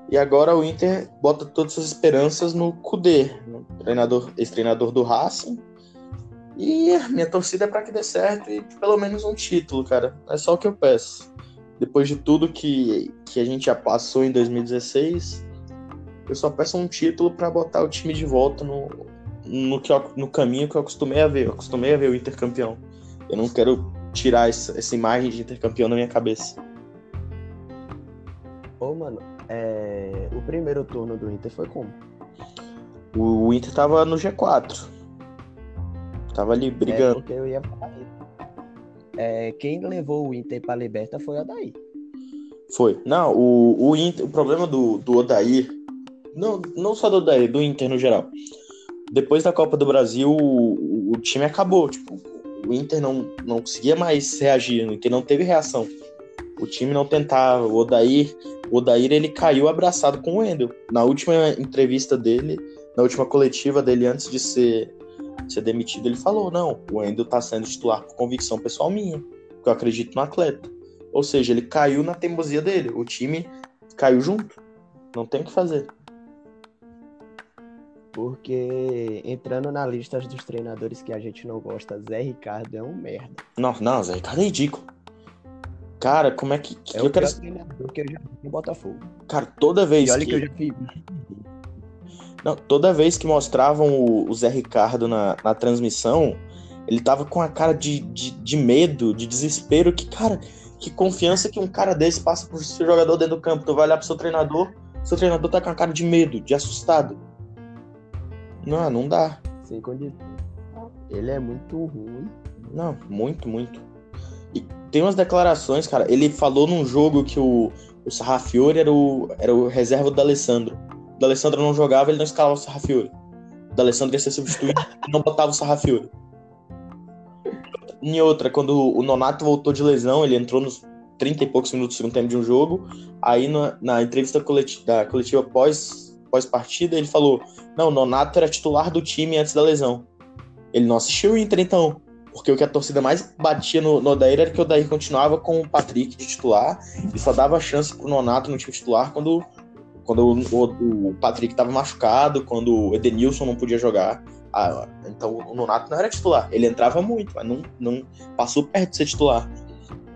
E agora o Inter bota todas suas esperanças no Kudê, treinador, ex-treinador do Racing. E minha torcida é para que dê certo e pelo menos um título, cara. É só o que eu peço. Depois de tudo que, que a gente já passou em 2016, eu só peço um título para botar o time de volta no, no, que eu, no caminho que eu acostumei a ver. Eu acostumei a ver o Inter campeão. Eu não quero tirar essa, essa imagem de Inter campeão da minha cabeça. Ô, mano, é... o primeiro turno do Inter foi como? O, Inter tava no G4. Tava ali brigando. É porque eu ia É, quem levou o Inter pra Liberta foi o Adair. Foi. Não, o, o, Inter, o problema do, do Odair, não, não só do Odair, do Inter no geral. Depois da Copa do Brasil, o, o time acabou. Tipo, o Inter não, não conseguia mais reagir, o Inter não teve reação. O time não tentava. O Odair, o Odair ele caiu abraçado com o Wendel. Na última entrevista dele, na última coletiva dele antes de ser, ser demitido, ele falou: Não, o Wendel tá sendo titular por convicção pessoal minha, porque eu acredito no atleta. Ou seja, ele caiu na teimosia dele. O time caiu junto. Não tem o que fazer. Porque entrando na lista dos treinadores que a gente não gosta, Zé Ricardo é um merda. Não, não, Zé Ricardo é ridículo. Cara, como é que. que é eu o quero. treinador que eu já vi no Botafogo. Cara, toda vez E olha que. que eu já vi. Não, toda vez que mostravam o, o Zé Ricardo na, na transmissão, ele tava com a cara de, de, de medo, de desespero, que, cara, que confiança que um cara desse passa por seu jogador dentro do campo. Tu vai olhar pro seu treinador, seu treinador tá com a cara de medo, de assustado. Não, não dá. Sem condição. Ele é muito ruim. Não, muito, muito. E tem umas declarações, cara. Ele falou num jogo que o, o Sarrafiore era o, era o reserva do Alessandro. O Alessandro não jogava, ele não escalava o Sarrafiore. O Alessandro ia ser substituído e não botava o Sarrafiore. Em outra, quando o Nonato voltou de lesão, ele entrou nos 30 e poucos minutos do segundo tempo de um jogo. Aí na, na entrevista coleti- da coletiva pós, pós-partida, ele falou: Não, o Nonato era titular do time antes da lesão. Ele não assistiu o Inter, então. Porque o que a torcida mais batia no, no Odair era que o Odair continuava com o Patrick de titular e só dava chance pro Nonato no time titular quando, quando o, o, Patrick estava machucado, quando o Edenilson não podia jogar. Ah, então o Nonato não era titular. Ele entrava muito, mas não, não passou perto de ser titular.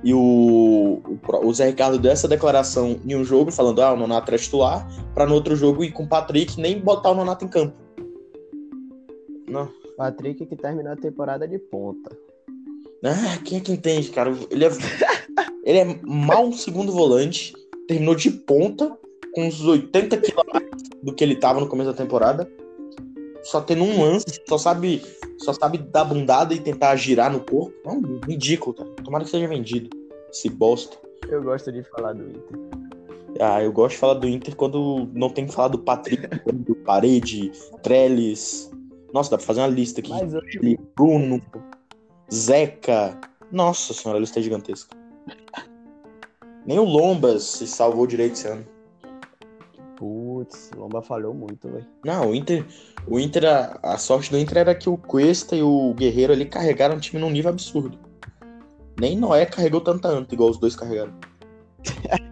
E o, o, o Zé Ricardo deu essa declaração em um jogo, falando: ah, o Nonato era titular, para no outro jogo ir com o Patrick nem botar o Nonato em campo. Não. Patrick que terminou a temporada de ponta. Ah, quem é que entende, cara? Ele é, ele é mal um segundo volante, terminou de ponta, com uns 80 quilos a mais do que ele tava no começo da temporada. Só tendo um lance, só sabe, só sabe dar bundada e tentar girar no corpo. É um ridículo, cara. Tomara que seja vendido. Esse bosta. Eu gosto de falar do Inter. Ah, eu gosto de falar do Inter quando não tem que falar do Patrick, do Parede, Trellis. Nossa, dá pra fazer uma lista aqui. Mas hoje Bruno, Zeca. Nossa senhora, a lista é gigantesca. Nem o Lombas se salvou direito esse ano. Putz, Lomba falhou muito, velho. Não, o Inter, o Inter a, a sorte do Inter era que o Cuesta e o Guerreiro ali carregaram o time num nível absurdo. Nem Noé carregou tanta anta igual os dois carregaram.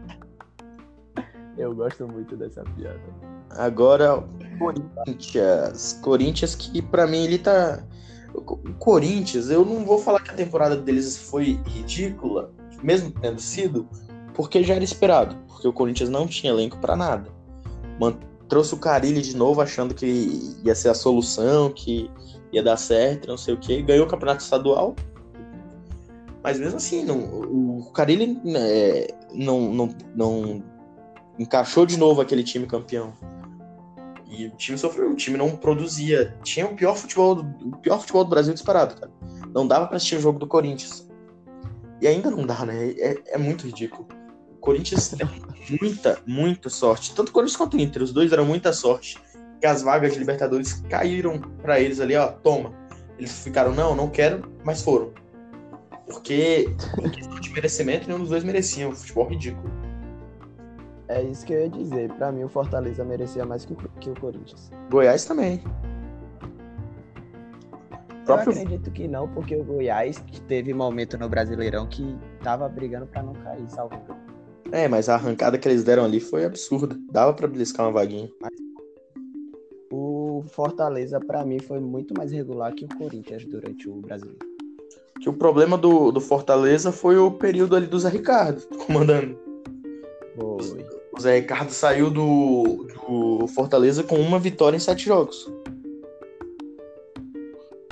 Eu gosto muito dessa piada. Agora, Corinthians. Corinthians que pra mim ele tá. O Corinthians, eu não vou falar que a temporada deles foi ridícula, mesmo tendo sido, porque já era esperado. Porque o Corinthians não tinha elenco pra nada. Trouxe o Carilli de novo, achando que ia ser a solução, que ia dar certo, não sei o que. Ganhou o campeonato estadual. Mas mesmo assim, não, o Carilli é, não, não, não encaixou de novo aquele time campeão. E o time sofreu, o time não produzia. Tinha o pior futebol do, o pior futebol do Brasil disparado, cara. Não dava pra assistir o jogo do Corinthians. E ainda não dá, né? É, é muito ridículo. O Corinthians tem muita, muita sorte. Tanto Corinthians quanto o Inter, os dois deram muita sorte. Que as vagas de Libertadores caíram pra eles ali, ó, toma. Eles ficaram, não, não quero, mas foram. Porque, em questão de merecimento, nenhum dos dois mereciam. Futebol ridículo. É isso que eu ia dizer. Pra mim, o Fortaleza merecia mais que o, que o Corinthians. Goiás também. Próprio- Eu acredito que não, porque o Goiás teve momento no Brasileirão que tava brigando pra não cair, salvo. É, mas a arrancada que eles deram ali foi absurda. Dava pra beliscar uma vaguinha. O Fortaleza, pra mim, foi muito mais regular que o Corinthians durante o Brasileiro. Que o problema do, do Fortaleza foi o período ali do Zé Ricardo comandando. Foi. O Zé Ricardo saiu do, do Fortaleza com uma vitória em sete jogos.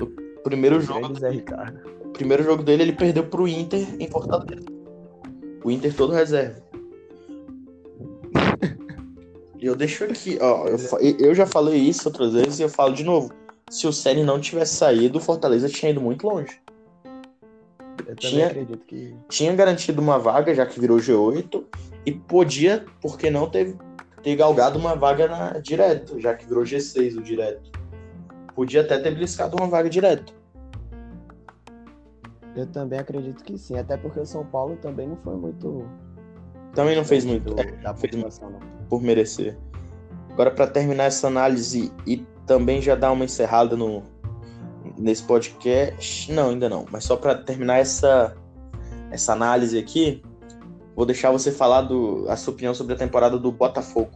O primeiro jogo, Grande Zé Ricardo. o primeiro jogo dele ele perdeu pro Inter em Fortaleza. O Inter todo reserva. E eu deixo aqui, ó. Eu, eu já falei isso outras vezes e eu falo de novo. Se o Ceni não tivesse saído, o Fortaleza tinha ido muito longe. Eu também tinha, acredito que. tinha garantido uma vaga, já que virou G8, e podia, por que não, ter, ter galgado uma vaga na, direto, já que virou G6 o direto. Podia até ter beliscado uma vaga direto. Eu também acredito que sim. Até porque o São Paulo também não foi muito. Também não fez muito do- é, fez muito por merecer. Agora, para terminar essa análise e também já dar uma encerrada no, nesse podcast. Não, ainda não. Mas só para terminar essa, essa análise aqui, vou deixar você falar do, a sua opinião sobre a temporada do Botafogo.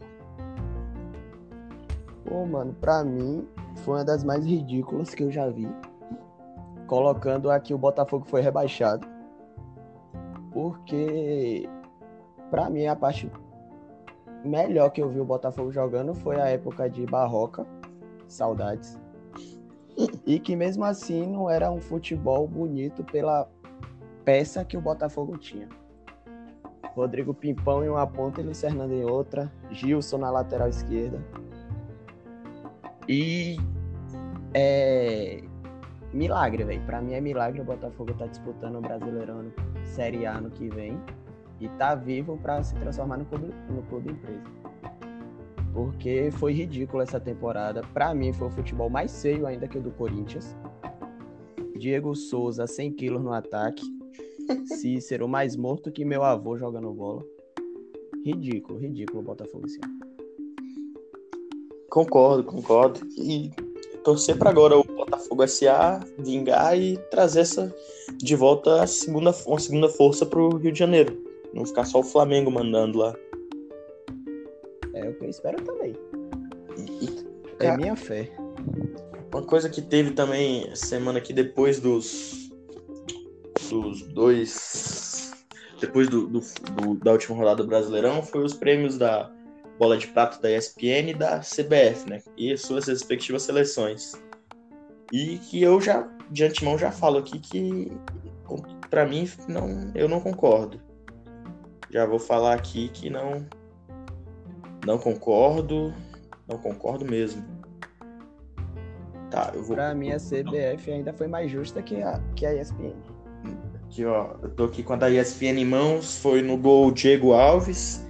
Pô, mano, pra mim foi uma das mais ridículas que eu já vi. Colocando aqui o Botafogo foi rebaixado. Porque pra mim a parte melhor que eu vi o Botafogo jogando foi a época de Barroca. Saudades. E que mesmo assim não era um futebol bonito pela peça que o Botafogo tinha. Rodrigo Pimpão em uma ponta e Luiz Fernando em outra. Gilson na lateral esquerda. E é milagre, velho. Pra mim é milagre o Botafogo tá disputando o Brasileirão Série A no que vem e tá vivo pra se transformar no clube, no clube empresa. Porque foi ridículo essa temporada. Pra mim foi o futebol mais feio ainda que o do Corinthians. Diego Souza 100 quilos no ataque. Cícero mais morto que meu avô jogando bola. Ridículo, ridículo o Botafogo esse ano. Concordo, concordo. E torcer para agora o Botafogo SA vingar e trazer essa de volta a segunda, uma segunda força pro Rio de Janeiro. Não ficar só o Flamengo mandando lá. É o que eu espero também. E- e, É Cara, minha fé. Uma coisa que teve também semana aqui depois dos dos dois depois do, do- do- da última rodada do Brasileirão foi os prêmios da Bola de Prata da ESPN e da CBF, né? E as suas respectivas seleções. E que eu já de antemão já falo aqui que pra mim não eu não concordo. Já vou falar aqui que não não concordo, não concordo mesmo. Tá, eu vou Pra mim, a CBF ainda foi mais justa que a, que a ESPN. Aqui, ó. Eu tô aqui com a da ESPN em mãos. Foi no gol Diego Alves.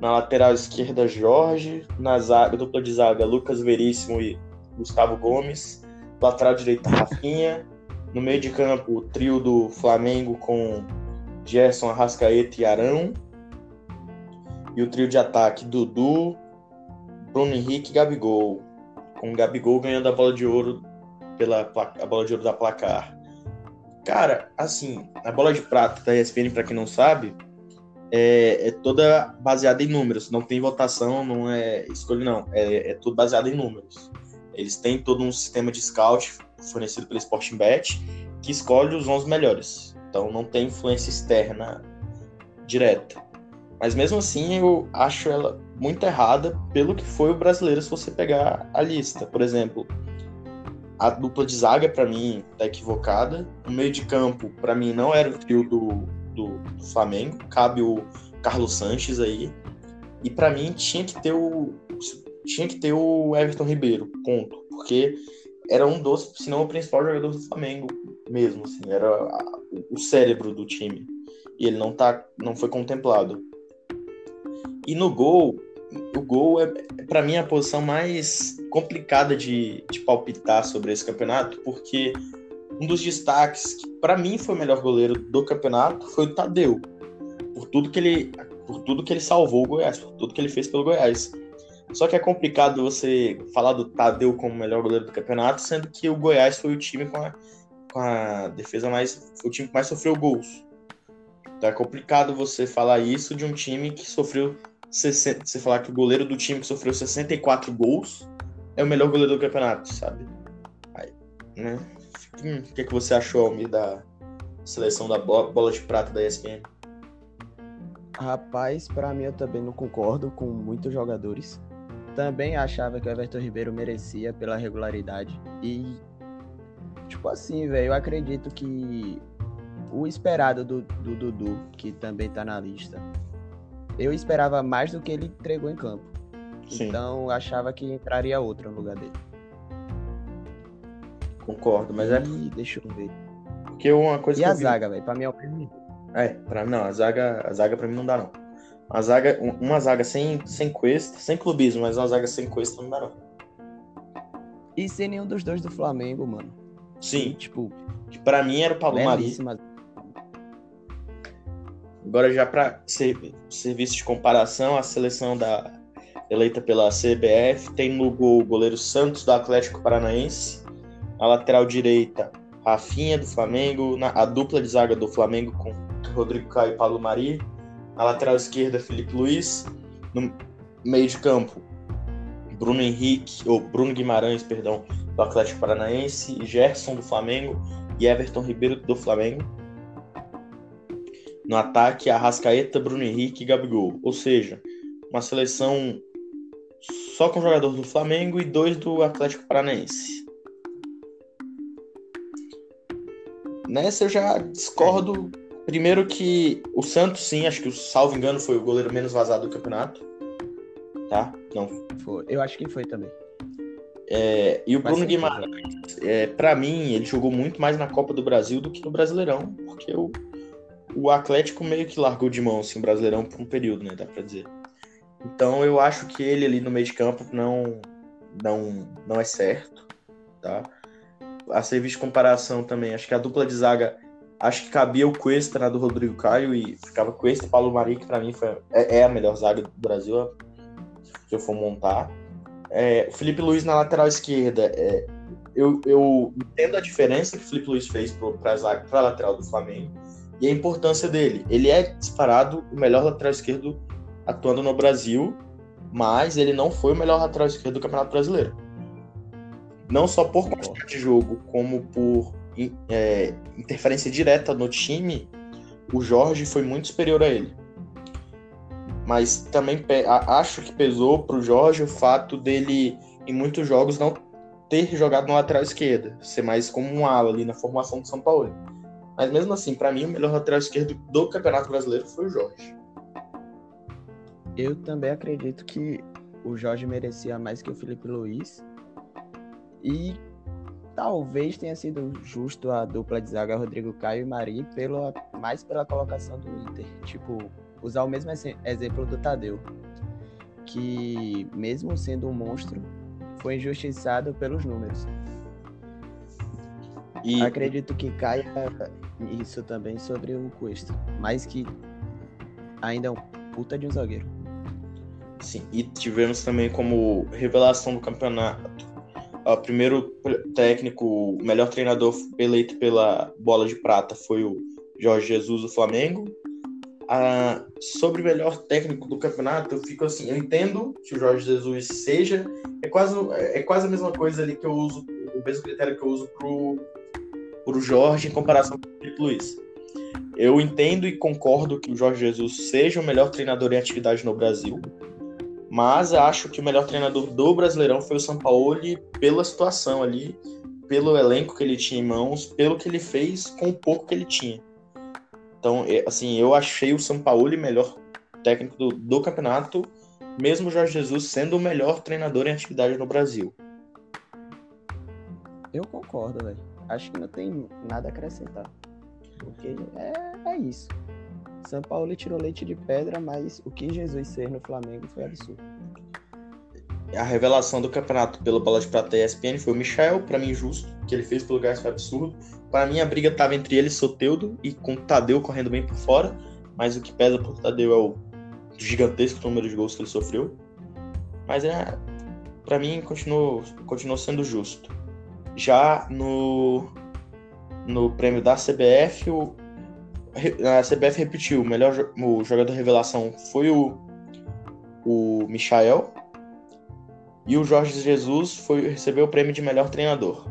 Na lateral esquerda, Jorge. Na zaga, dupla de zaga, Lucas Veríssimo e Gustavo Gomes. Lateral direita, Rafinha. No meio de campo, o trio do Flamengo com Gerson, Arrascaeta e Arão. E o trio de ataque, Dudu, Bruno Henrique e Gabigol. Com o Gabigol ganhando a bola de ouro pela a bola de ouro da placar. Cara, assim, a bola de prata da ESPN, pra quem não sabe, é, é toda baseada em números. Não tem votação, não é escolha, não. É, é tudo baseado em números. Eles têm todo um sistema de scout fornecido pelo Sporting Bet que escolhe os 11 melhores. Então não tem influência externa direta. Mas mesmo assim, eu acho ela muito errada pelo que foi o brasileiro se você pegar a lista. Por exemplo, a dupla de zaga, pra mim, tá equivocada. O meio de campo, pra mim, não era o trio do, do, do Flamengo. Cabe o Carlos Sanches aí. E pra mim, tinha que ter o. Tinha que ter o Everton Ribeiro, ponto. Porque era um dos, se não o principal jogador do Flamengo mesmo, assim, era o cérebro do time. E ele não tá, não foi contemplado. E no gol, o gol é, para mim, a posição mais complicada de, de palpitar sobre esse campeonato, porque um dos destaques que para mim foi o melhor goleiro do campeonato foi o Tadeu, por tudo que ele, por tudo que ele salvou o Goiás, por tudo que ele fez pelo Goiás. Só que é complicado você falar do Tadeu como melhor goleiro do campeonato, sendo que o Goiás foi o time com a, com a defesa mais, o time que mais sofreu gols. Então é complicado você falar isso de um time que sofreu 60, você falar que o goleiro do time que sofreu 64 gols é o melhor goleiro do campeonato, sabe? Aí, né? Hum, O que, é que você achou, Almir, da seleção da bo- bola de prata da ESPN? Rapaz, pra mim eu também não concordo com muitos jogadores. Também achava que o Everton Ribeiro merecia pela regularidade. E, tipo assim, velho, eu acredito que o esperado do, do Dudu, que também tá na lista, eu esperava mais do que ele entregou em campo. Sim. Então eu achava que entraria outro no lugar dele. Concordo, mas é E deixa eu ver. Porque uma coisa E a vi- zaga, velho? Pra mim é o mesmo. É, pra, não, a zaga, a zaga pra mim não dá, não. Uma zaga, um- uma zaga sem, sem Cuesta, sem clubismo, mas uma zaga sem Cuesta não dá, não. E sem nenhum dos dois do Flamengo, mano. Sim, Tipo, pra mim era o Pablo Mari. Agora já ser, serviço de comparação, a seleção da eleita pela CBF tem no gol o goleiro Santos do Atlético Paranaense, a lateral direita Rafinha do Flamengo, a dupla de zaga do Flamengo com Rodrigo Caio e Paulo Mari, a lateral esquerda Felipe Luiz, no meio de campo Bruno Henrique, ou Bruno Guimarães, perdão, do Atlético Paranaense, Gerson do Flamengo e Everton Ribeiro do Flamengo. No ataque, Arrascaeta, Bruno Henrique e Gabigol. Ou seja, uma seleção só com jogador do Flamengo e dois do Atlético Paranaense. Nessa eu já discordo. Primeiro que o Santos, sim, acho que, salvo engano, foi o goleiro menos vazado do campeonato. Tá? Não. Eu acho que foi também. É, e o Bruno. Guimarães, é, para mim, ele jogou muito mais na Copa do Brasil do que no Brasileirão, porque o, o Atlético meio que largou de mão assim, o Brasileirão por um período, né? Dá pra dizer. Então eu acho que ele ali no meio de campo não, não, não é certo, tá? A serviço de comparação também, acho que a dupla de zaga, acho que cabia o Cuesta na do Rodrigo Caio e ficava Cuesta e Paulo Mari, que pra mim foi, é, é a melhor zaga do Brasil, se eu for montar. É, o Felipe Luiz na lateral esquerda, é, eu, eu entendo a diferença que o Felipe Luiz fez para a lateral do Flamengo e a importância dele. Ele é disparado o melhor lateral esquerdo atuando no Brasil, mas ele não foi o melhor lateral esquerdo do Campeonato Brasileiro. Não só por quantidade de jogo, como por é, interferência direta no time, o Jorge foi muito superior a ele. Mas também acho que pesou pro Jorge o fato dele, em muitos jogos, não ter jogado na lateral esquerda, ser mais como um ala ali na formação do São Paulo. Mas mesmo assim, para mim, o melhor lateral esquerdo do Campeonato Brasileiro foi o Jorge. Eu também acredito que o Jorge merecia mais que o Felipe Luiz. E talvez tenha sido justo a dupla de zaga Rodrigo Caio e Mari pela, mais pela colocação do Inter. Tipo, usar o mesmo exe- exemplo do Tadeu. Que mesmo sendo um monstro, foi injustiçado pelos números. E Acredito que caia isso também sobre o Cuesta. Mas que ainda é um puta de um zagueiro. Sim, e tivemos também como revelação do campeonato. O primeiro técnico, o melhor treinador eleito pela bola de prata foi o Jorge Jesus do Flamengo. Sobre o melhor técnico do campeonato, eu fico assim, eu entendo que o Jorge Jesus seja, é quase, é quase a mesma coisa ali que eu uso, o mesmo critério que eu uso pro, pro Jorge em comparação com o Felipe Luiz. Eu entendo e concordo que o Jorge Jesus seja o melhor treinador em atividade no Brasil, mas acho que o melhor treinador do Brasileirão foi o Sampaoli pela situação ali, pelo elenco que ele tinha em mãos, pelo que ele fez com o pouco que ele tinha. Então, é, assim, eu achei o Sampaoli melhor técnico do, do campeonato, mesmo o Jorge Jesus sendo o melhor treinador em atividade no Brasil. Eu concordo, velho. Acho que não tem nada a acrescentar. Porque é, é isso. São Paulo tirou leite de pedra, mas o que Jesus fez no Flamengo foi absurdo. A revelação do campeonato pela bola de prata da ESPN foi o Michel, para mim justo, que ele fez pelo Gás foi absurdo. Para mim a briga tava entre ele e Soteudo e com o Tadeu correndo bem por fora, mas o que pesa pro Tadeu é o gigantesco número de gols que ele sofreu. Mas é, para mim continuou, continuou sendo justo. Já no no prêmio da CBF, o, a CBF repetiu, o melhor o jogador revelação foi o o Michael, e o Jorge Jesus foi, recebeu o prêmio de melhor treinador.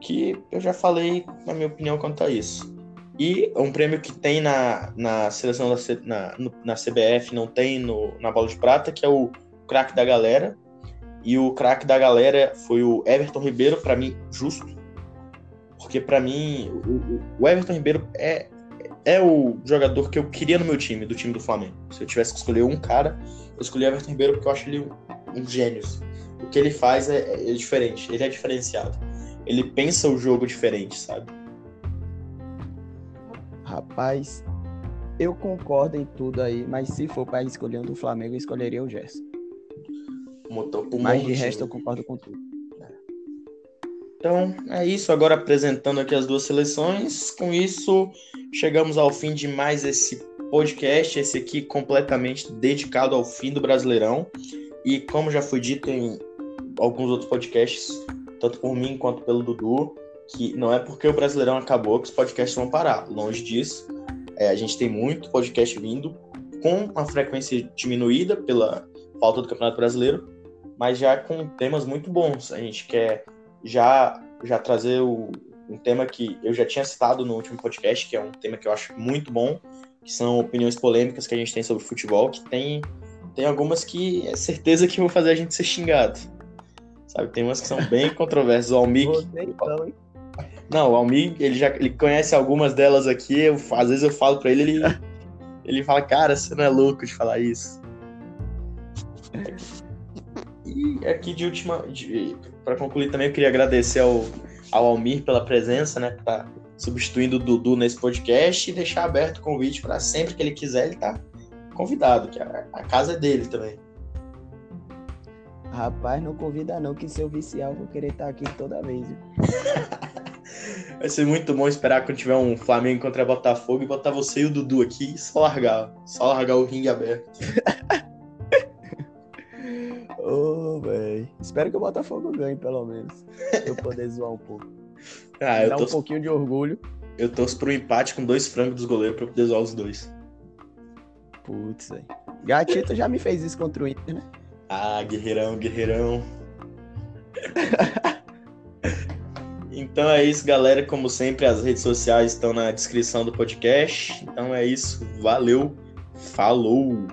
Que eu já falei na minha opinião quanto a isso. E um prêmio que tem na, na seleção da C- na, no- na CBF, não tem no, na bola de prata, que é o craque da galera. E o craque da galera foi o Everton Ribeiro, para mim, justo. Porque para mim, o, o- Everton Ribeiro é, é o jogador que eu queria no meu time, do time do Flamengo. Se eu tivesse que escolher um cara, eu escolhi Everton Ribeiro porque eu acho ele um, um gênio. O que ele faz é, é diferente, ele é diferenciado. Ele pensa o jogo diferente, sabe? Rapaz, eu concordo em tudo aí, mas se for para escolher um do Flamengo, eu escolheria o Gerson. Motor Mas de resto eu concordo com tudo. Então é isso, agora apresentando aqui as duas seleções. Com isso, chegamos ao fim de mais esse podcast, esse aqui completamente dedicado ao fim do Brasileirão. E como já foi dito em alguns outros podcasts, tanto por mim quanto pelo Dudu, que não é porque o Brasileirão acabou que os podcasts vão parar. Longe disso. É, a gente tem muito podcast vindo com uma frequência diminuída pela falta do Campeonato Brasileiro, mas já com temas muito bons. A gente quer já, já trazer o, um tema que eu já tinha citado no último podcast, que é um tema que eu acho muito bom, que são opiniões polêmicas que a gente tem sobre futebol, que tem, tem algumas que é certeza que vão fazer a gente ser xingado. Sabe, tem umas que são bem controversas. O Almir, então, não, o Almir, ele já ele conhece algumas delas aqui, eu, às vezes eu falo pra ele, ele, ele fala, cara, você não é louco de falar isso. E aqui de última, para concluir também, eu queria agradecer ao, ao Almir pela presença, né, tá substituindo o Dudu nesse podcast e deixar aberto o convite para sempre que ele quiser, ele tá convidado, que a, a casa é dele também. Rapaz, não convida não, que se eu viciar, eu vou querer estar aqui toda vez. Vai ser muito bom esperar quando tiver um Flamengo contra Botafogo e botar você e o Dudu aqui e só largar. Só largar o ringue aberto. Ô, velho. Espero que o Botafogo ganhe, pelo menos. Pra eu poder zoar um pouco. Ah, Dá eu um torço, pouquinho de orgulho. eu torço pro empate com dois frangos dos goleiros pra eu poder zoar os dois. Putz, velho. Gatito já me fez isso contra o Inter, né? Ah, guerreirão, guerreirão. Então é isso, galera. Como sempre, as redes sociais estão na descrição do podcast. Então é isso. Valeu. Falou.